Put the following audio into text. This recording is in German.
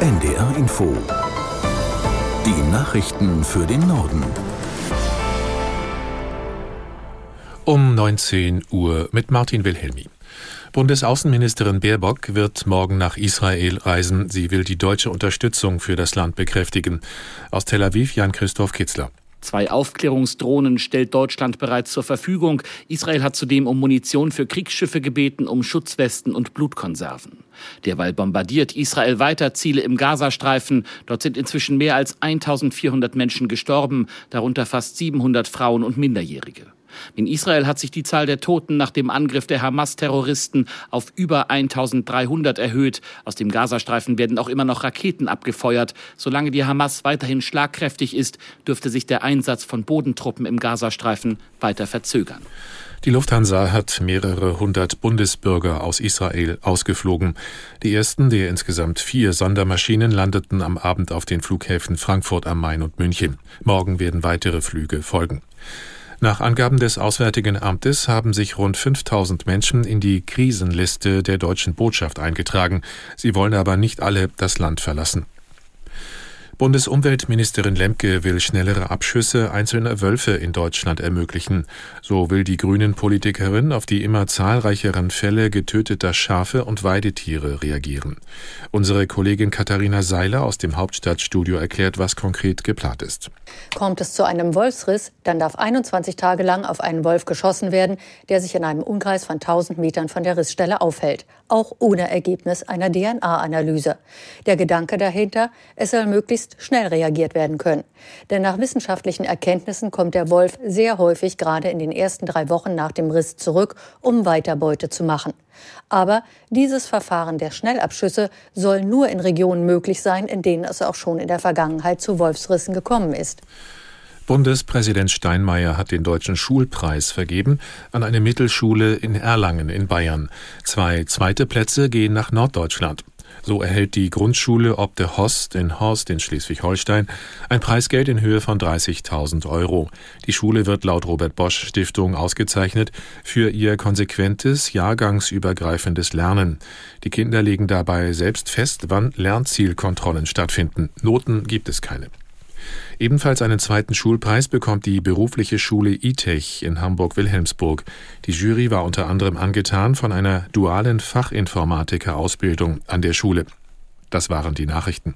NDR Info. Die Nachrichten für den Norden. Um 19 Uhr mit Martin Wilhelmi. Bundesaußenministerin Baerbock wird morgen nach Israel reisen. Sie will die deutsche Unterstützung für das Land bekräftigen. Aus Tel Aviv Jan-Christoph Kitzler. Zwei Aufklärungsdrohnen stellt Deutschland bereits zur Verfügung. Israel hat zudem um Munition für Kriegsschiffe gebeten, um Schutzwesten und Blutkonserven. Derweil bombardiert Israel weiter Ziele im Gazastreifen. Dort sind inzwischen mehr als 1400 Menschen gestorben, darunter fast 700 Frauen und Minderjährige. In Israel hat sich die Zahl der Toten nach dem Angriff der Hamas-Terroristen auf über 1300 erhöht. Aus dem Gazastreifen werden auch immer noch Raketen abgefeuert. Solange die Hamas weiterhin schlagkräftig ist, dürfte sich der Einsatz von Bodentruppen im Gazastreifen weiter verzögern. Die Lufthansa hat mehrere hundert Bundesbürger aus Israel ausgeflogen. Die ersten der insgesamt vier Sondermaschinen landeten am Abend auf den Flughäfen Frankfurt am Main und München. Morgen werden weitere Flüge folgen. Nach Angaben des Auswärtigen Amtes haben sich rund 5000 Menschen in die Krisenliste der deutschen Botschaft eingetragen. Sie wollen aber nicht alle das Land verlassen. Bundesumweltministerin Lemke will schnellere Abschüsse einzelner Wölfe in Deutschland ermöglichen. So will die Grünen-Politikerin auf die immer zahlreicheren Fälle getöteter Schafe und Weidetiere reagieren. Unsere Kollegin Katharina Seiler aus dem Hauptstadtstudio erklärt, was konkret geplant ist. Kommt es zu einem Wolfsriss, dann darf 21 Tage lang auf einen Wolf geschossen werden, der sich in einem Umkreis von 1000 Metern von der Rissstelle aufhält, auch ohne Ergebnis einer DNA-Analyse. Der Gedanke dahinter, es soll möglichst möglichst schnell reagiert werden können. Denn nach wissenschaftlichen Erkenntnissen kommt der Wolf sehr häufig gerade in den ersten drei Wochen nach dem Riss zurück, um Weiterbeute zu machen. Aber dieses Verfahren der Schnellabschüsse soll nur in Regionen möglich sein, in denen es auch schon in der Vergangenheit zu Wolfsrissen gekommen ist. Bundespräsident Steinmeier hat den Deutschen Schulpreis vergeben an eine Mittelschule in Erlangen in Bayern. Zwei zweite Plätze gehen nach Norddeutschland. So erhält die Grundschule Ob de Host in Horst in Schleswig-Holstein ein Preisgeld in Höhe von 30.000 Euro. Die Schule wird laut Robert Bosch Stiftung ausgezeichnet für ihr konsequentes, jahrgangsübergreifendes Lernen. Die Kinder legen dabei selbst fest, wann Lernzielkontrollen stattfinden. Noten gibt es keine. Ebenfalls einen zweiten Schulpreis bekommt die berufliche Schule ITECH in Hamburg-Wilhelmsburg. Die Jury war unter anderem angetan von einer dualen Fachinformatiker-Ausbildung an der Schule. Das waren die Nachrichten.